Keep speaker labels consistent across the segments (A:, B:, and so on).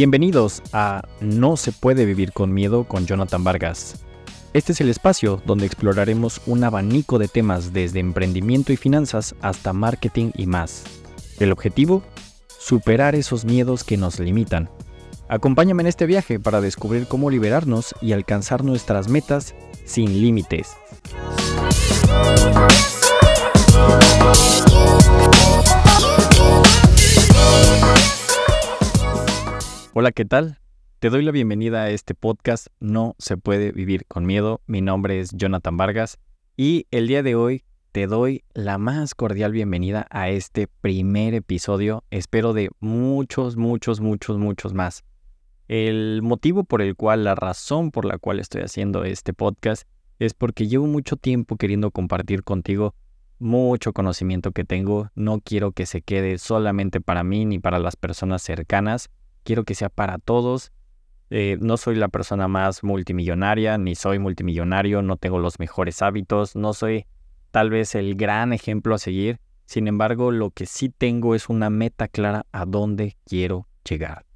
A: Bienvenidos a No se puede vivir con miedo con Jonathan Vargas. Este es el espacio donde exploraremos un abanico de temas desde emprendimiento y finanzas hasta marketing y más. El objetivo, superar esos miedos que nos limitan. Acompáñame en este viaje para descubrir cómo liberarnos y alcanzar nuestras metas sin límites. Hola, ¿qué tal? Te doy la bienvenida a este podcast No se puede vivir con miedo. Mi nombre es Jonathan Vargas y el día de hoy te doy la más cordial bienvenida a este primer episodio. Espero de muchos, muchos, muchos, muchos más. El motivo por el cual, la razón por la cual estoy haciendo este podcast es porque llevo mucho tiempo queriendo compartir contigo mucho conocimiento que tengo. No quiero que se quede solamente para mí ni para las personas cercanas quiero que sea para todos. Eh, no soy la persona más multimillonaria, ni soy multimillonario, no tengo los mejores hábitos, no soy tal vez el gran ejemplo a seguir. Sin embargo, lo que sí tengo es una meta clara a dónde quiero llegar.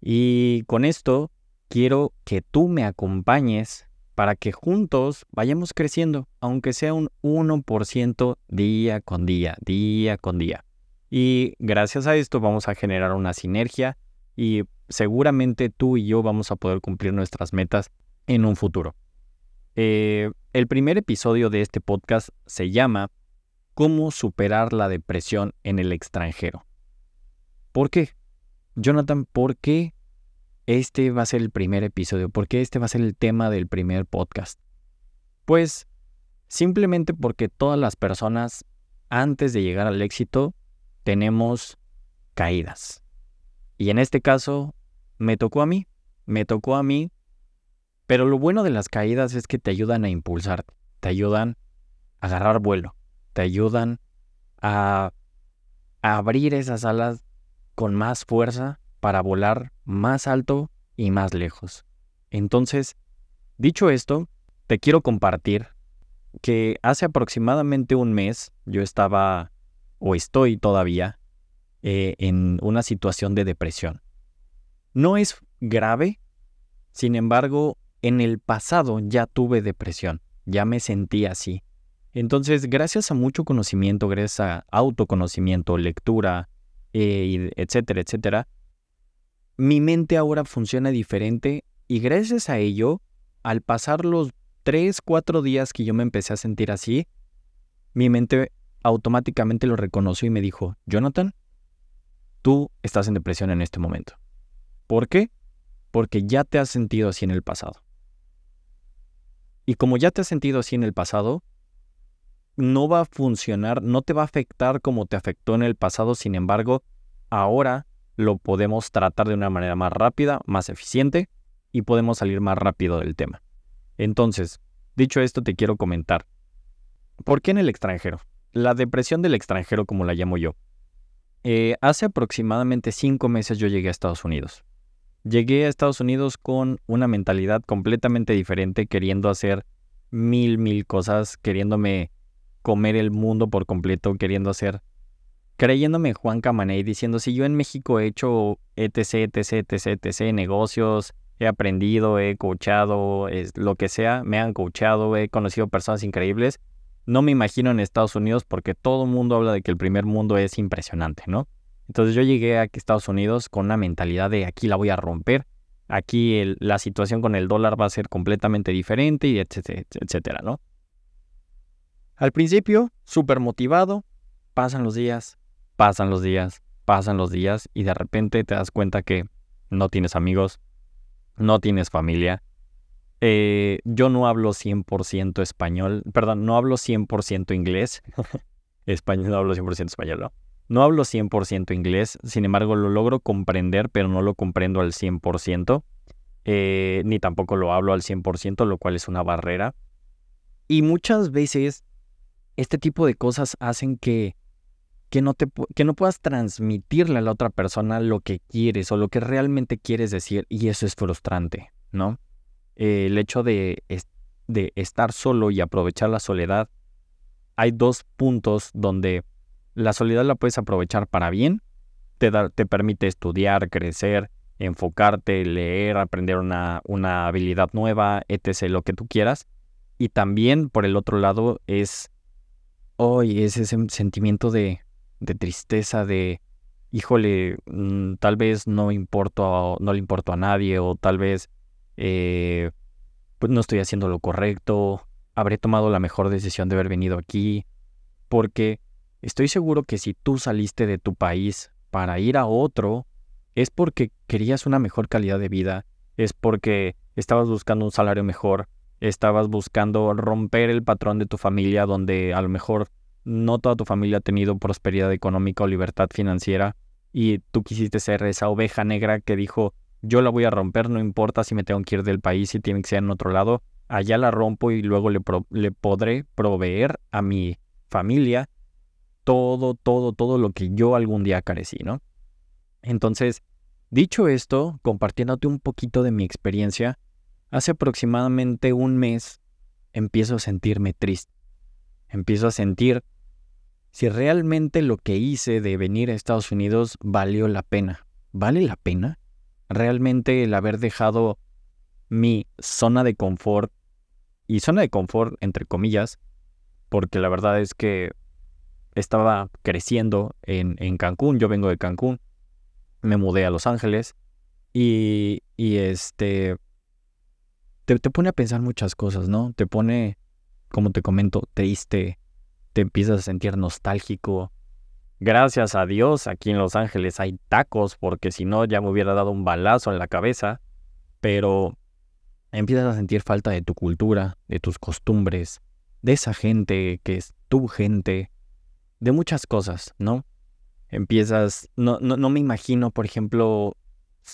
A: Y con esto quiero que tú me acompañes para que juntos vayamos creciendo, aunque sea un 1% día con día, día con día. Y gracias a esto vamos a generar una sinergia y seguramente tú y yo vamos a poder cumplir nuestras metas en un futuro. Eh, el primer episodio de este podcast se llama ¿Cómo superar la depresión en el extranjero? ¿Por qué? Jonathan, ¿por qué este va a ser el primer episodio? ¿Por qué este va a ser el tema del primer podcast? Pues simplemente porque todas las personas antes de llegar al éxito tenemos caídas. Y en este caso, me tocó a mí, me tocó a mí, pero lo bueno de las caídas es que te ayudan a impulsar, te ayudan a agarrar vuelo, te ayudan a, a abrir esas alas con más fuerza para volar más alto y más lejos. Entonces, dicho esto, te quiero compartir que hace aproximadamente un mes yo estaba, o estoy todavía, eh, en una situación de depresión. No es grave, sin embargo, en el pasado ya tuve depresión, ya me sentí así. Entonces, gracias a mucho conocimiento, gracias a autoconocimiento, lectura, eh, etcétera, etcétera, mi mente ahora funciona diferente y gracias a ello, al pasar los 3, 4 días que yo me empecé a sentir así, mi mente automáticamente lo reconoció y me dijo, Jonathan, tú estás en depresión en este momento. ¿Por qué? Porque ya te has sentido así en el pasado. Y como ya te has sentido así en el pasado, no va a funcionar, no te va a afectar como te afectó en el pasado, sin embargo, ahora lo podemos tratar de una manera más rápida, más eficiente y podemos salir más rápido del tema. Entonces, dicho esto, te quiero comentar. ¿Por qué en el extranjero? La depresión del extranjero, como la llamo yo, eh, hace aproximadamente cinco meses yo llegué a Estados Unidos. Llegué a Estados Unidos con una mentalidad completamente diferente, queriendo hacer mil, mil cosas, queriéndome comer el mundo por completo, queriendo hacer, creyéndome Juan Camaney, diciendo, si yo en México he hecho etc, etc, etc, etc, negocios, he aprendido, he coachado, es, lo que sea, me han coachado, he conocido personas increíbles, no me imagino en Estados Unidos porque todo el mundo habla de que el primer mundo es impresionante, ¿no? Entonces yo llegué a Estados Unidos con una mentalidad de aquí la voy a romper, aquí la situación con el dólar va a ser completamente diferente y etcétera, etcétera, ¿no? Al principio, súper motivado, pasan los días, pasan los días, pasan los días y de repente te das cuenta que no tienes amigos, no tienes familia, eh, yo no hablo 100% español, perdón, no hablo 100% inglés. español, no hablo 100% español, ¿no? No hablo 100% inglés, sin embargo lo logro comprender, pero no lo comprendo al 100%, eh, ni tampoco lo hablo al 100%, lo cual es una barrera. Y muchas veces este tipo de cosas hacen que, que, no te, que no puedas transmitirle a la otra persona lo que quieres o lo que realmente quieres decir, y eso es frustrante, ¿no? Eh, el hecho de, de estar solo y aprovechar la soledad, hay dos puntos donde la soledad la puedes aprovechar para bien, te, te permite estudiar, crecer, enfocarte, leer, aprender una, una habilidad nueva, etc., lo que tú quieras. Y también, por el otro lado, es hoy es ese sentimiento de, de tristeza, de, híjole, mm, tal vez no importo, no le importo a nadie, o tal vez eh, pues no estoy haciendo lo correcto, habré tomado la mejor decisión de haber venido aquí, porque estoy seguro que si tú saliste de tu país para ir a otro, es porque querías una mejor calidad de vida, es porque estabas buscando un salario mejor, estabas buscando romper el patrón de tu familia donde a lo mejor no toda tu familia ha tenido prosperidad económica o libertad financiera y tú quisiste ser esa oveja negra que dijo, yo la voy a romper, no importa si me tengo que ir del país, si tiene que ser en otro lado, allá la rompo y luego le, le podré proveer a mi familia todo, todo, todo lo que yo algún día carecí, ¿no? Entonces, dicho esto, compartiéndote un poquito de mi experiencia, hace aproximadamente un mes empiezo a sentirme triste. Empiezo a sentir si realmente lo que hice de venir a Estados Unidos valió la pena. ¿Vale la pena? Realmente el haber dejado mi zona de confort, y zona de confort entre comillas, porque la verdad es que estaba creciendo en, en Cancún, yo vengo de Cancún, me mudé a Los Ángeles y, y este, te, te, pone a pensar muchas cosas, ¿no? Te pone, como te comento, triste, te empiezas a sentir nostálgico. Gracias a Dios, aquí en Los Ángeles hay tacos, porque si no ya me hubiera dado un balazo en la cabeza, pero empiezas a sentir falta de tu cultura, de tus costumbres, de esa gente que es tu gente, de muchas cosas, ¿no? Empiezas, no, no, no me imagino, por ejemplo,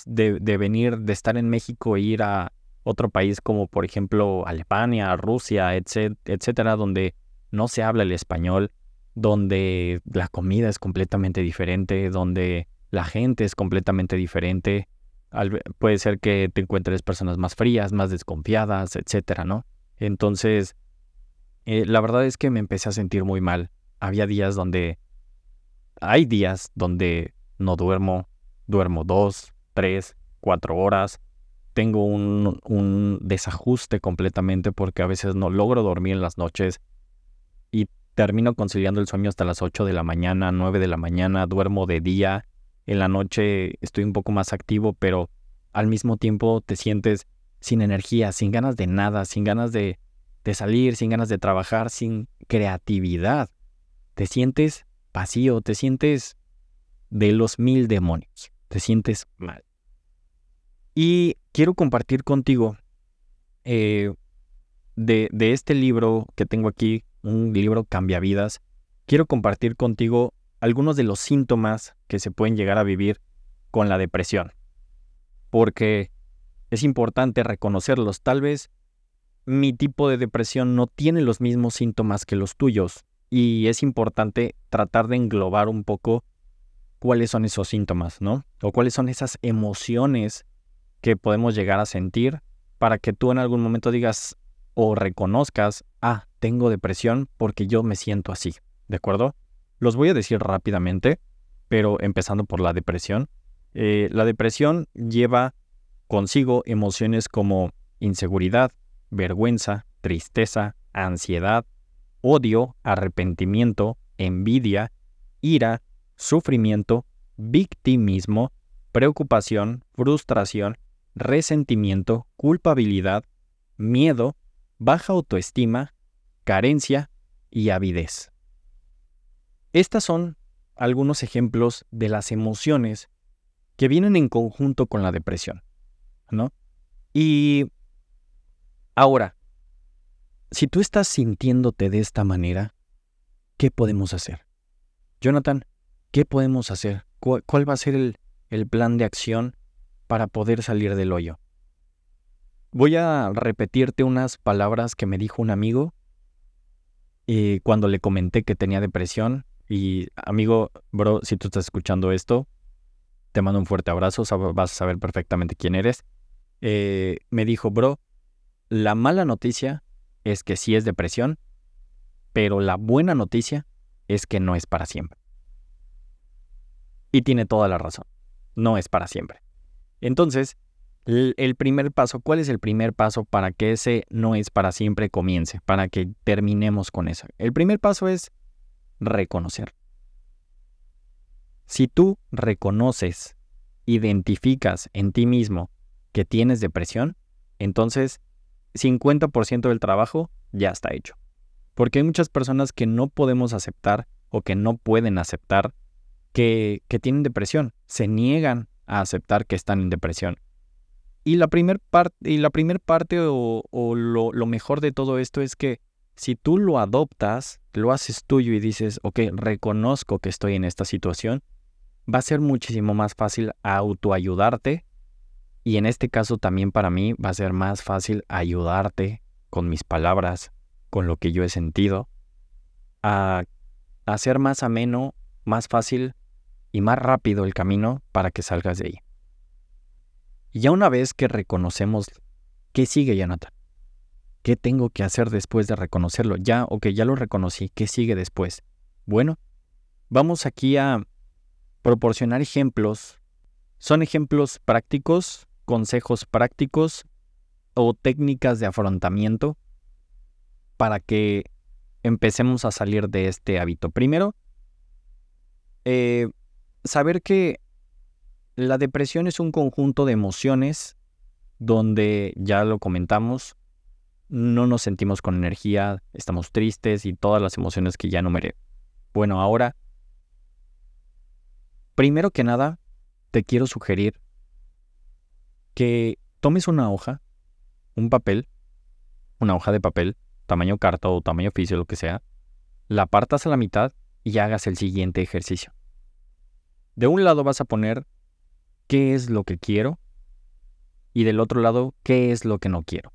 A: de, venir, de estar en México e ir a otro país como, por ejemplo, Alemania, Rusia, etcétera, donde no se habla el español, donde la comida es completamente diferente, donde la gente es completamente diferente. puede ser que te encuentres personas más frías, más desconfiadas, etcétera, ¿no? Entonces, eh, la verdad es que me empecé a sentir muy mal. Había días donde... Hay días donde no duermo, duermo dos, tres, cuatro horas. Tengo un, desajuste completamente porque a veces no logro dormir en las noches termino conciliando el sueño hasta las 8 de la mañana, 9 de la mañana, duermo de día, en la noche estoy un poco más activo, pero al mismo tiempo te sientes sin energía, sin ganas de nada, sin ganas de, de salir, sin ganas de trabajar, sin creatividad. Te sientes vacío, te sientes de los mil demonios, te sientes mal. Y quiero compartir contigo eh, de, de, este libro que tengo aquí, un libro cambia vidas, quiero compartir contigo algunos de los síntomas que se pueden llegar a vivir con la depresión. Porque es importante reconocerlos. Tal vez mi tipo de depresión no tiene los mismos síntomas que los tuyos y es importante tratar de englobar un poco cuáles son esos síntomas, ¿no? O cuáles son esas emociones que podemos llegar a sentir para que tú en algún momento digas o reconozcas, ah, tengo depresión porque yo me siento así, ¿de acuerdo? Los voy a decir rápidamente, pero empezando por la depresión. Eh, la depresión lleva consigo emociones como inseguridad, vergüenza, tristeza, ansiedad, odio, arrepentimiento, envidia, ira, sufrimiento, victimismo, preocupación, frustración, resentimiento, culpabilidad, miedo, baja autoestima, carencia y avidez. Estas son algunos ejemplos de las emociones que vienen en conjunto con la depresión, ¿no? Y ahora, si tú estás sintiéndote de esta manera, ¿qué podemos hacer? Jonathan, ¿qué podemos hacer? ¿Cuál va a ser el, el plan de acción para poder salir del hoyo? Voy a repetirte unas palabras que me dijo un amigo y cuando le comenté que tenía depresión, y amigo, bro, si tú estás escuchando esto, te mando un fuerte abrazo, vas a saber perfectamente quién eres. Eh, me dijo, bro, la mala noticia es que sí es depresión, pero la buena noticia es que no es para siempre. Y tiene toda la razón, no es para siempre. Entonces, el primer paso, ¿cuál es el primer paso para que ese no es para siempre comience, para que terminemos con eso? El primer paso es reconocer. Si tú reconoces, identificas en ti mismo que tienes depresión, entonces 50% del trabajo ya está hecho. Porque hay muchas personas que no podemos aceptar o que no pueden aceptar que, tienen depresión. Se niegan a aceptar que están en depresión. Y la primera primer parte o, lo, lo, mejor de todo esto es que si tú lo adoptas, lo haces tuyo y dices, ok, reconozco que estoy en esta situación, va a ser muchísimo más fácil autoayudarte. Y en este caso también para mí va a ser más fácil ayudarte con mis palabras, con lo que yo he sentido, a hacer más ameno, más fácil y más rápido el camino para que salgas de ahí. Y ya una vez que reconocemos, ¿qué sigue, Jonathan? ¿Qué tengo que hacer después de reconocerlo? Ya, ok, ya lo reconocí, ¿qué sigue después? Bueno, vamos aquí a proporcionar ejemplos. Son ejemplos prácticos, consejos prácticos o técnicas de afrontamiento para que empecemos a salir de este hábito. Primero, eh, saber que la depresión es un conjunto de emociones donde, ya lo comentamos, no nos sentimos con energía, estamos tristes y todas las emociones que ya numeré. Bueno, ahora, primero que nada, te quiero sugerir que tomes una hoja, un papel, una hoja de papel, tamaño carta o tamaño oficio, lo que sea, la partas a la mitad y hagas el siguiente ejercicio. De un lado vas a poner qué es lo que quiero y del otro lado qué es lo que no quiero.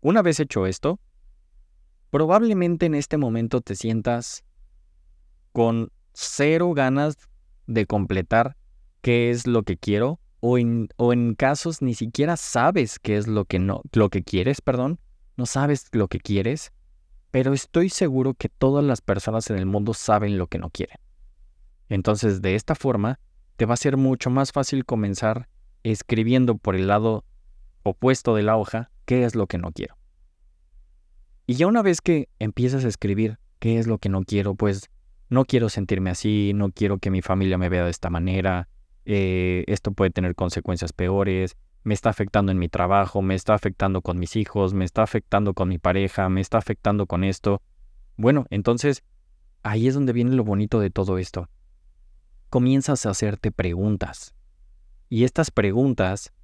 A: Una vez hecho esto, probablemente en este momento te sientas con cero ganas de completar qué es lo que quiero o en, o en casos ni siquiera sabes qué es lo que no lo que quieres, perdón, no sabes lo que quieres, pero estoy seguro que todas las personas en el mundo saben lo que no quieren. Entonces, de esta forma, te va a ser mucho más fácil comenzar escribiendo por el lado opuesto de la hoja qué es lo que no quiero. Y ya una vez que empiezas a escribir qué es lo que no quiero, pues no quiero sentirme así, no quiero que mi familia me vea de esta manera, eh, esto puede tener consecuencias peores, me está afectando en mi trabajo, me está afectando con mis hijos, me está afectando con mi pareja, me está afectando con esto. Bueno, entonces ahí es donde viene lo bonito de todo esto comienzas a hacerte preguntas. Y estas preguntas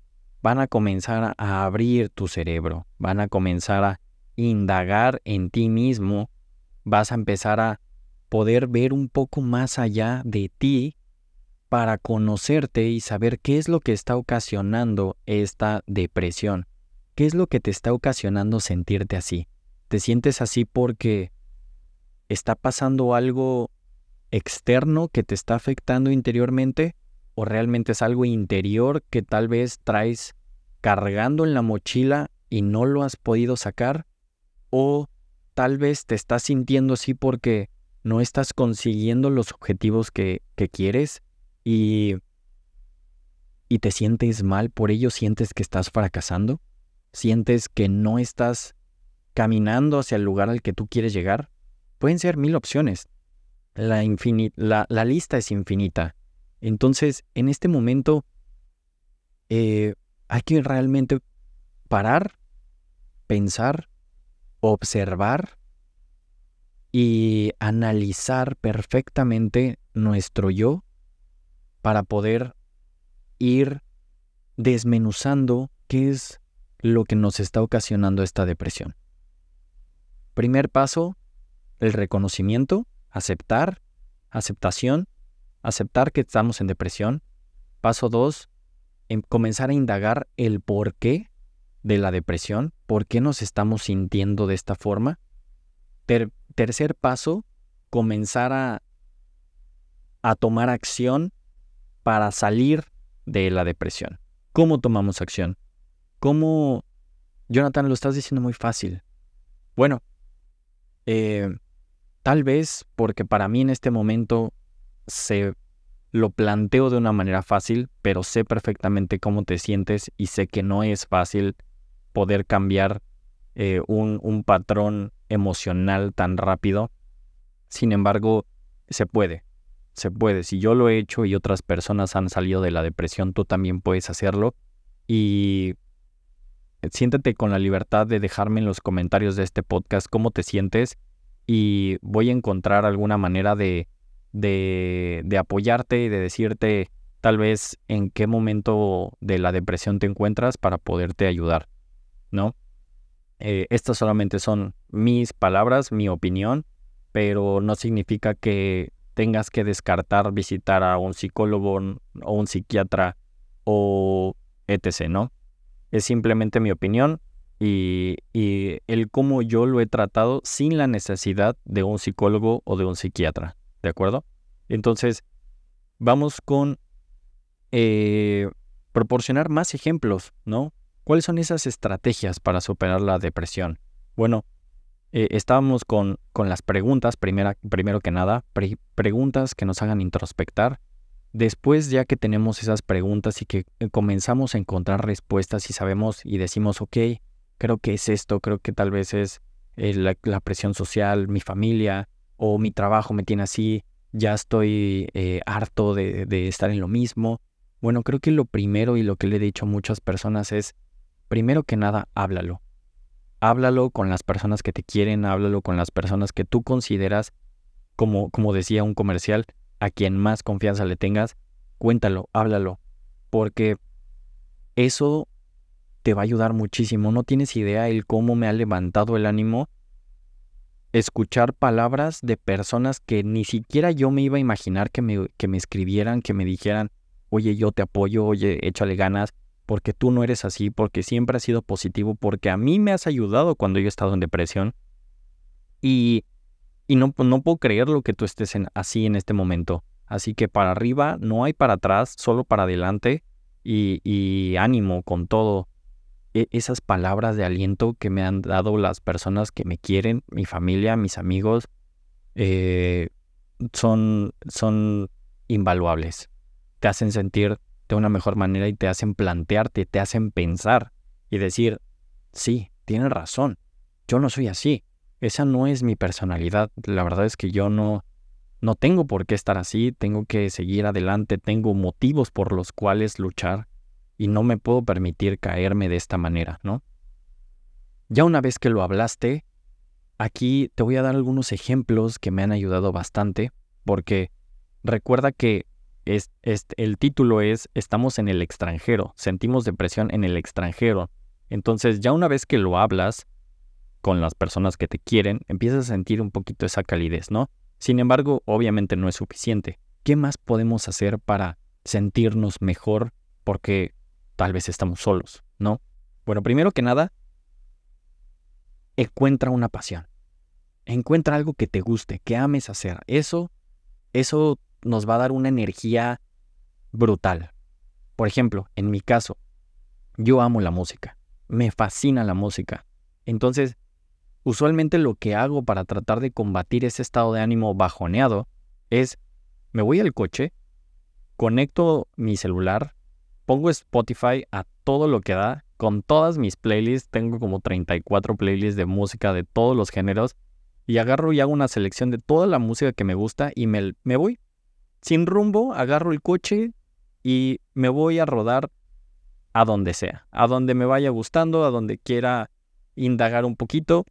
A: van a comenzar a abrir tu cerebro, van a comenzar a indagar en ti mismo, vas a empezar a poder ver un poco más allá de ti para conocerte y saber qué es lo que está ocasionando esta depresión, qué es lo que te está ocasionando sentirte así. ¿Te sientes así porque está pasando algo externo que te está afectando interiormente o realmente es algo interior que tal vez traes cargando en la mochila y no lo has podido sacar o tal vez te estás sintiendo así porque no estás consiguiendo los objetivos que, que quieres y, y te sientes mal, por ello sientes que estás fracasando, sientes que no estás caminando hacia el lugar al que tú quieres llegar. Pueden ser mil opciones la, la, lista es infinita. Entonces, en este momento, eh, hay que realmente parar, pensar, observar y analizar perfectamente nuestro yo para poder ir desmenuzando qué es lo que nos está ocasionando esta depresión. Primer paso, el reconocimiento aceptar, aceptación, aceptar que estamos en depresión. Paso dos, em, comenzar a indagar el por qué de la depresión, por qué nos estamos sintiendo de esta forma. tercer paso, comenzar a, a tomar acción para salir de la depresión. ¿Cómo tomamos acción? ¿Cómo, Jonathan, lo estás diciendo muy fácil? Bueno, eh, Tal vez porque para mí en este momento se lo planteo de una manera fácil, pero sé perfectamente cómo te sientes y sé que no es fácil poder cambiar eh, un, un patrón emocional tan rápido. Sin embargo, se puede, se puede. Si yo lo he hecho y otras personas han salido de la depresión, tú también puedes hacerlo. Y siéntete con la libertad de dejarme en los comentarios de este podcast cómo te sientes y voy a encontrar alguna manera de, de, de apoyarte y de decirte tal vez en qué momento de la depresión te encuentras para poderte ayudar, ¿no? Eh, estas solamente son mis palabras, mi opinión, pero no significa que tengas que descartar visitar a un psicólogo o un psiquiatra o etc., ¿no? Es simplemente mi opinión y, y el cómo yo lo he tratado sin la necesidad de un psicólogo o de un psiquiatra, ¿de acuerdo? Entonces, vamos con eh, proporcionar más ejemplos, ¿no? ¿Cuáles son esas estrategias para superar la depresión? Bueno, eh, estábamos con, con, las preguntas, primero que nada, preguntas que nos hagan introspectar. Después, ya que tenemos esas preguntas y que eh, comenzamos a encontrar respuestas y sabemos y decimos, ok, creo que es esto, creo que tal vez es eh, la, presión social, mi familia o mi trabajo me tiene así, ya estoy harto de, de estar en lo mismo. Bueno, creo que lo primero y lo que le he dicho a muchas personas es primero que nada, háblalo. Háblalo con las personas que te quieren, háblalo con las personas que tú consideras, como, como decía un comercial, a quien más confianza le tengas, cuéntalo, háblalo, porque eso te va a ayudar muchísimo. No tienes idea el cómo me ha levantado el ánimo escuchar palabras de personas que ni siquiera yo me iba a imaginar que me, que me escribieran, que me dijeran, oye, yo te apoyo, oye, échale ganas, porque tú no eres así, porque siempre has sido positivo, porque a mí me has ayudado cuando yo he estado en depresión. Y, y no, no puedo creer lo que tú estés así en este momento. Así que para arriba no hay para atrás, solo para adelante y, y ánimo con todo. E, esas palabras de aliento que me han dado las personas que me quieren, mi familia, mis amigos, eh, son, son invaluables. Te hacen sentir de una mejor manera y te hacen plantearte, te hacen pensar y decir, sí, tienes razón, yo no soy así, esa no es mi personalidad, la verdad es que yo no, no tengo por qué estar así, tengo que seguir adelante, tengo motivos por los cuales luchar y no me puedo permitir caerme de esta manera, ¿no? Ya una vez que lo hablaste, aquí te voy a dar algunos ejemplos que me han ayudado bastante, porque recuerda que es, el título es Estamos en el extranjero, sentimos depresión en el extranjero. Entonces ya una vez que lo hablas con las personas que te quieren, empiezas a sentir un poquito esa calidez, ¿no? Sin embargo, obviamente no es suficiente. ¿Qué más podemos hacer para sentirnos mejor porque tal vez estamos solos, ¿no? Bueno, primero que nada, encuentra una pasión. Encuentra algo que te guste, que ames hacer. Eso, eso nos va a dar una energía brutal. Por ejemplo, en mi caso, yo amo la música, me fascina la música. Entonces, usualmente lo que hago para tratar de combatir ese estado de ánimo bajoneado es, me voy al coche, conecto mi celular, pongo Spotify a todo lo que da, con todas mis playlists, tengo como 34 playlists de música de todos los géneros, y agarro y hago una selección de toda la música que me gusta y me, me voy sin rumbo, agarro el coche y me voy a rodar a donde sea, a donde me vaya gustando, a donde quiera indagar un poquito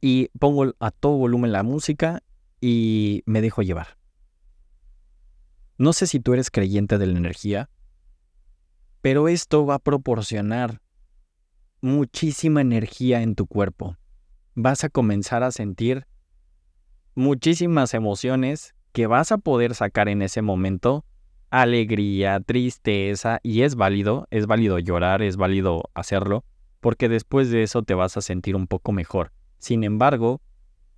A: y pongo a todo volumen la música y me dejo llevar. No sé si tú eres creyente de la energía, pero esto va a proporcionar muchísima energía en tu cuerpo. Vas a comenzar a sentir muchísimas emociones que vas a poder sacar en ese momento alegría, tristeza, y es válido, es válido llorar, es válido hacerlo, porque después de eso te vas a sentir un poco mejor. Sin embargo,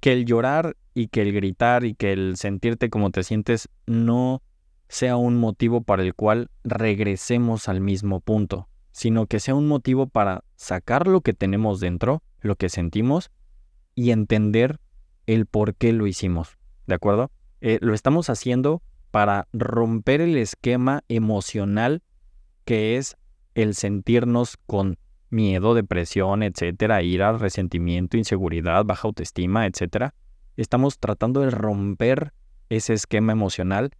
A: que el llorar y que el gritar y que el sentirte como te sientes no sea un motivo para el cual regresemos al mismo punto, sino que sea un motivo para sacar lo que tenemos dentro, lo que sentimos, y entender el por qué lo hicimos. ¿De acuerdo? Eh, lo estamos haciendo para romper el esquema emocional que es el sentirnos con miedo, depresión, etcétera, ira, resentimiento, inseguridad, baja autoestima, etcétera. Estamos tratando de romper ese esquema emocional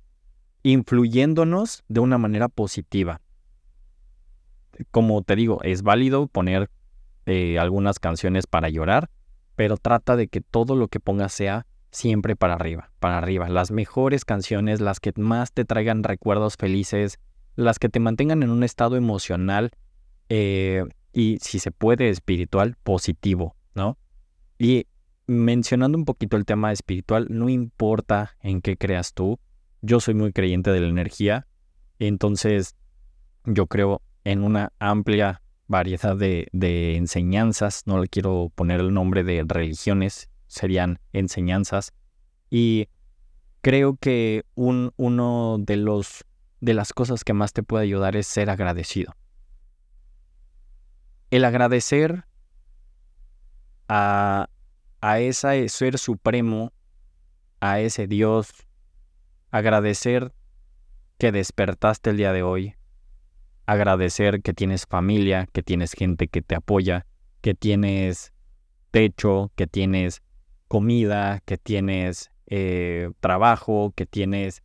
A: influyéndonos de una manera positiva. Como te digo, es válido poner eh, algunas canciones para llorar, pero trata de que todo lo que pongas sea siempre para arriba, para arriba. Las mejores canciones, las que más te traigan recuerdos felices, las que te mantengan en un estado emocional eh, y, si se puede, espiritual, positivo, ¿no? Y mencionando un poquito el tema espiritual, no importa en qué creas tú, yo soy muy creyente de la energía, entonces yo creo en una amplia variedad de, enseñanzas, no le quiero poner el nombre de religiones, serían enseñanzas, y creo que un, uno de los de las cosas que más te puede ayudar es ser agradecido. El agradecer a, a ese ser supremo, a ese Dios, agradecer que despertaste el día de hoy, agradecer que tienes familia, que tienes gente que te apoya, que tienes techo, que tienes comida, que tienes eh, trabajo, que tienes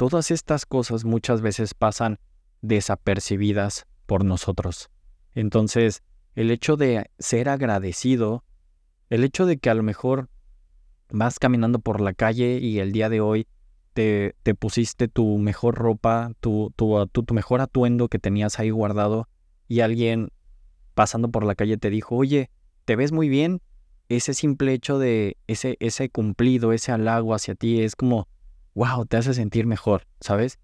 A: Todas estas cosas muchas veces pasan desapercibidas por nosotros. Entonces, el hecho de ser agradecido, el hecho de que a lo mejor vas caminando por la calle y el día de hoy te, te pusiste tu mejor ropa, tu, tu, tu, mejor atuendo que tenías ahí guardado y alguien pasando por la calle te dijo, oye, te ves muy bien, ese simple hecho de ese, ese cumplido, ese halago hacia ti es como, wow, te hace sentir mejor, ¿sabes?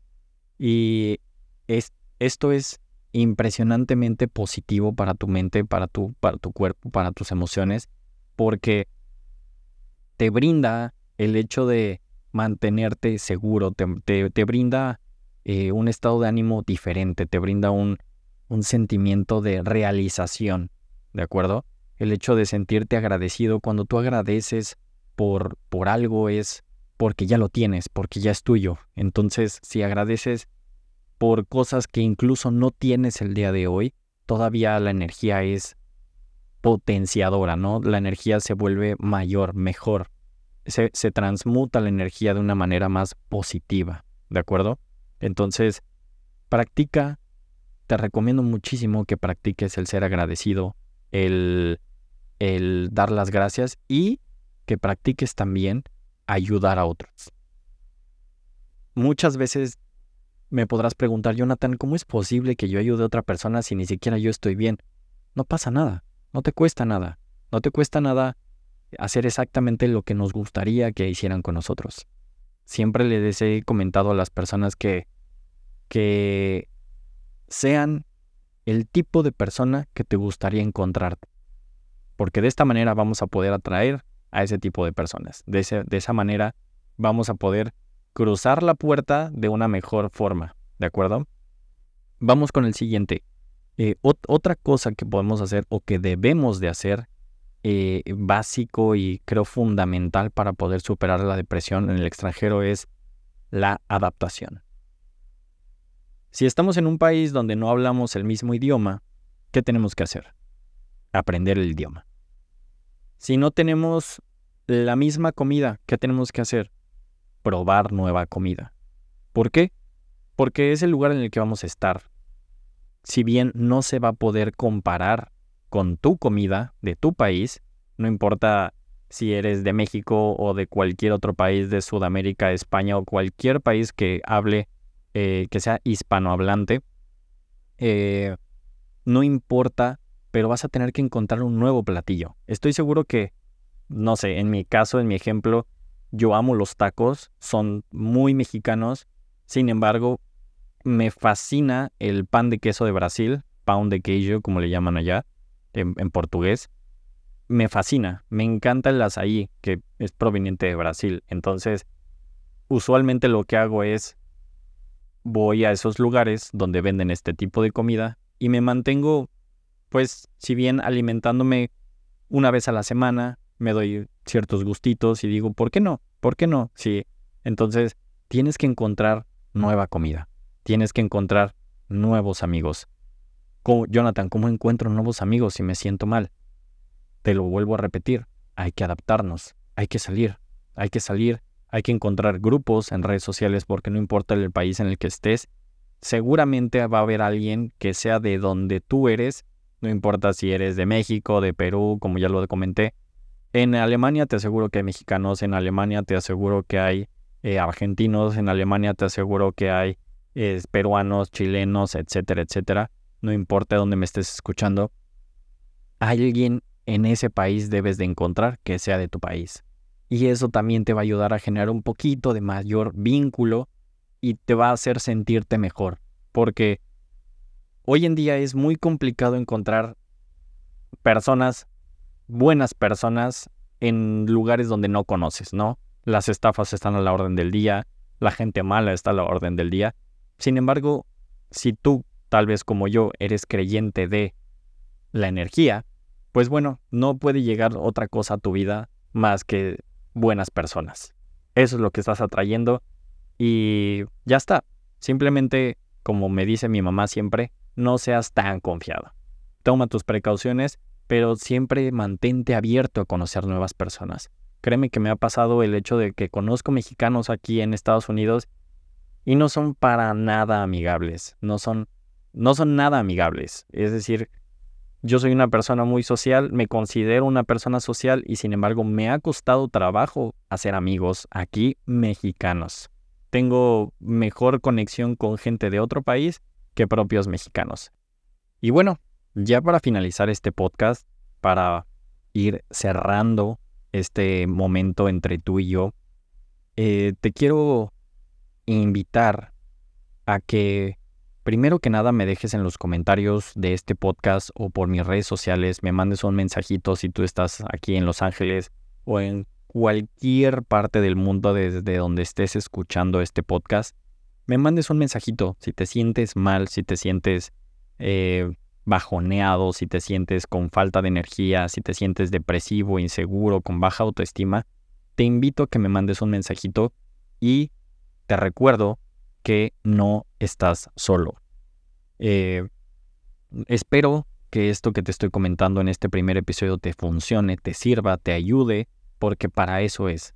A: Y es, esto es impresionantemente positivo para tu mente, para tu, para tu cuerpo, para tus emociones, porque te brinda el hecho de mantenerte seguro, te, te, brinda eh, un estado de ánimo diferente, te brinda un, un sentimiento de realización, ¿de acuerdo? El hecho de sentirte agradecido, cuando tú agradeces por, por algo es porque ya lo tienes, porque ya es tuyo. Entonces, si agradeces por cosas que incluso no tienes el día de hoy, todavía la energía es potenciadora, ¿no? La energía se vuelve mayor, mejor. Se, transmuta la energía de una manera más positiva, ¿de acuerdo? Entonces, practica, te recomiendo muchísimo que practiques el ser agradecido, el, el dar las gracias y que practiques también ayudar a otros. Muchas veces me podrás preguntar, Jonathan, ¿cómo es posible que yo ayude a otra persona si ni siquiera yo estoy bien? No pasa nada, no te cuesta nada, no te cuesta nada hacer exactamente lo que nos gustaría que hicieran con nosotros. Siempre les he comentado a las personas que, que sean el tipo de persona que te gustaría encontrarte. Porque de esta manera vamos a poder atraer a ese tipo de personas. De, esa manera vamos a poder cruzar la puerta de una mejor forma, ¿de acuerdo? Vamos con el siguiente. Eh, otra cosa que podemos hacer o que debemos de hacer eh, básico y creo fundamental para poder superar la depresión en el extranjero es la adaptación. Si estamos en un país donde no hablamos el mismo idioma, ¿qué tenemos que hacer? Aprender el idioma. Si no tenemos la misma comida, ¿qué tenemos que hacer? Probar nueva comida. ¿Por qué? Porque es el lugar en el que vamos a estar. Si bien no se va a poder comparar con tu comida de tu país, no importa si eres de México o de cualquier otro país de Sudamérica, España o cualquier país que hable, eh, que sea hispanohablante, eh, no importa pero vas a tener que encontrar un nuevo platillo. Estoy seguro que, no sé, en mi caso, en mi ejemplo, yo amo los tacos, son muy mexicanos, sin embargo, me fascina el pan de queso de Brasil, pan de queijo, como le llaman allá, en, portugués. Me fascina, me encanta el azaí, que es proveniente de Brasil. Entonces, usualmente lo que hago es voy a esos lugares donde venden este tipo de comida y me mantengo pues si bien alimentándome una vez a la semana, me doy ciertos gustitos y digo, ¿por qué no? ¿Por qué no? Sí. Entonces, tienes que encontrar nueva comida, tienes que encontrar nuevos amigos. Jonathan, ¿cómo encuentro nuevos amigos si me siento mal? Te lo vuelvo a repetir, hay que adaptarnos, hay que salir, hay que salir, hay que encontrar grupos en redes sociales porque no importa el país en el que estés, seguramente va a haber alguien que sea de donde tú eres, no importa si eres de México, de Perú, como ya lo comenté. En Alemania te aseguro que hay mexicanos, en Alemania te aseguro que hay eh, argentinos, en Alemania te aseguro que hay eh, peruanos, chilenos, etcétera, etcétera. No importa dónde me estés escuchando. Alguien en ese país debes de encontrar que sea de tu país. Y eso también te va a ayudar a generar un poquito de mayor vínculo y te va a hacer sentirte mejor. Porque hoy en día es muy complicado encontrar personas, buenas personas, en lugares donde no conoces, ¿no? Las estafas están a la orden del día, la gente mala está a la orden del día. Sin embargo, si tú, tal vez como yo, eres creyente de la energía, pues bueno, no puede llegar otra cosa a tu vida más que buenas personas. Eso es lo que estás atrayendo y ya está. Simplemente, como me dice mi mamá siempre, no seas tan confiado. Toma tus precauciones, pero siempre mantente abierto a conocer nuevas personas. Créeme que me ha pasado el hecho de que conozco mexicanos aquí en Estados Unidos y no son para nada amigables, no son no son nada amigables. Es decir, yo soy una persona muy social, me considero una persona social y sin embargo me ha costado trabajo hacer amigos aquí mexicanos tengo mejor conexión con gente de otro país que propios mexicanos. Y bueno, ya para finalizar este podcast, para ir cerrando este momento entre tú y yo, eh, te quiero invitar a que primero que nada me dejes en los comentarios de este podcast o por mis redes sociales, me mandes un mensajito si tú estás aquí en Los Ángeles o en cualquier parte del mundo desde donde estés escuchando este podcast, me mandes un mensajito si te sientes mal, si te sientes eh, bajoneado, si te sientes con falta de energía, si te sientes depresivo, inseguro, con baja autoestima, te invito a que me mandes un mensajito y te recuerdo que no estás solo. Eh, espero que esto que te estoy comentando en este primer episodio te funcione, te sirva, te ayude porque para eso es.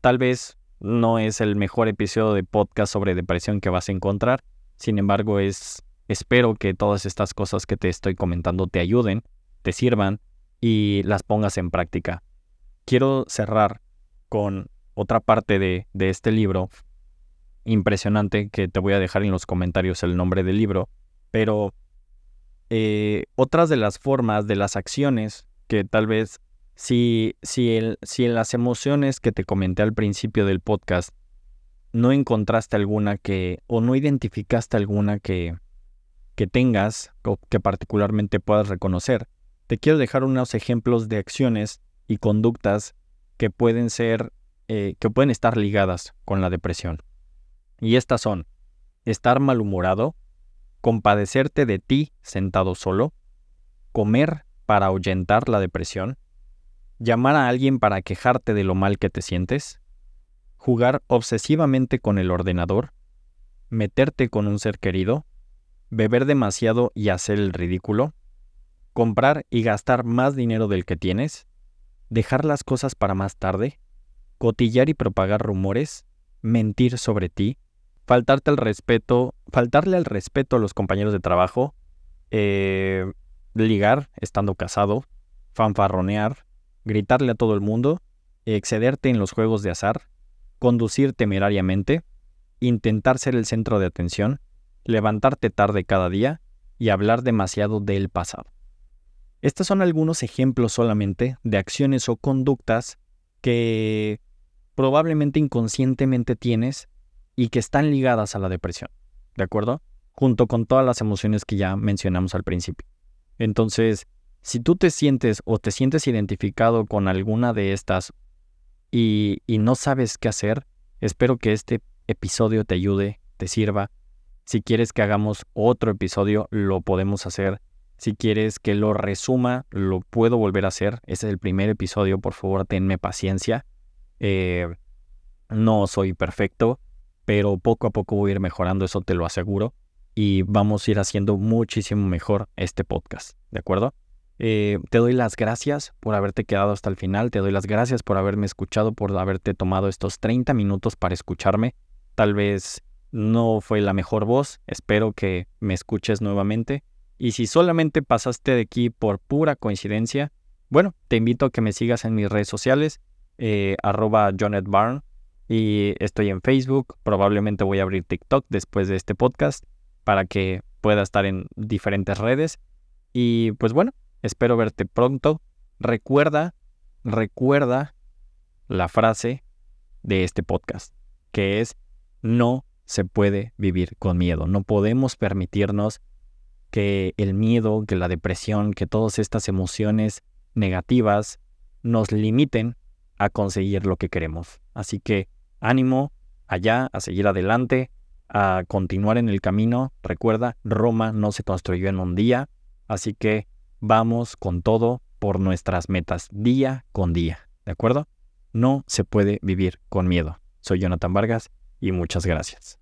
A: Tal vez no es el mejor episodio de podcast sobre depresión que vas a encontrar, sin embargo es espero que todas estas cosas que te estoy comentando te ayuden, te sirvan y las pongas en práctica. Quiero cerrar con otra parte de, de este libro impresionante que te voy a dejar en los comentarios el nombre del libro, pero eh, otras de las formas, de las acciones que tal vez si, si, el, si en las emociones que te comenté al principio del podcast no encontraste alguna que, o no identificaste alguna que, que tengas o que particularmente puedas reconocer, te quiero dejar unos ejemplos de acciones y conductas que pueden ser, eh, que pueden estar ligadas con la depresión. Y estas son, estar malhumorado, compadecerte de ti sentado solo, comer para ahuyentar la depresión, llamar a alguien para quejarte de lo mal que te sientes, jugar obsesivamente con el ordenador, meterte con un ser querido, beber demasiado y hacer el ridículo, comprar y gastar más dinero del que tienes, dejar las cosas para más tarde, cotillar y propagar rumores, mentir sobre ti, faltarte al respeto, faltarle al respeto a los compañeros de trabajo, eh, ligar estando casado, fanfarronear, gritarle a todo el mundo, excederte en los juegos de azar, conducir temerariamente, intentar ser el centro de atención, levantarte tarde cada día y hablar demasiado del pasado. Estos son algunos ejemplos solamente de acciones o conductas que probablemente inconscientemente tienes y que están ligadas a la depresión, ¿de acuerdo? Junto con todas las emociones que ya mencionamos al principio. Entonces, si tú te sientes o te sientes identificado con alguna de estas y, no sabes qué hacer, espero que este episodio te ayude, te sirva. Si quieres que hagamos otro episodio, lo podemos hacer. Si quieres que lo resuma, lo puedo volver a hacer. Ese es el primer episodio, por favor, tenme paciencia. Eh, no soy perfecto pero poco a poco voy a ir mejorando, eso te lo aseguro, y vamos a ir haciendo muchísimo mejor este podcast, ¿de acuerdo? Eh, te doy las gracias por haberte quedado hasta el final, te doy las gracias por haberme escuchado, por haberte tomado estos 30 minutos para escucharme. Tal vez no fue la mejor voz, espero que me escuches nuevamente. Y si solamente pasaste de aquí por pura coincidencia, bueno, te invito a que me sigas en mis redes sociales, eh, arroba y estoy en Facebook, probablemente voy a abrir TikTok después de este podcast para que pueda estar en diferentes redes. Y pues bueno, espero verte pronto. Recuerda, recuerda la frase de este podcast, que es no se puede vivir con miedo. No podemos permitirnos que el miedo, que la depresión, que todas estas emociones negativas nos limiten a conseguir lo que queremos. Así que ánimo allá, a seguir adelante, a continuar en el camino. Recuerda, Roma no se construyó en un día, así que vamos con todo por nuestras metas día con día, ¿de acuerdo? No se puede vivir con miedo. Soy Jonathan Vargas y muchas gracias.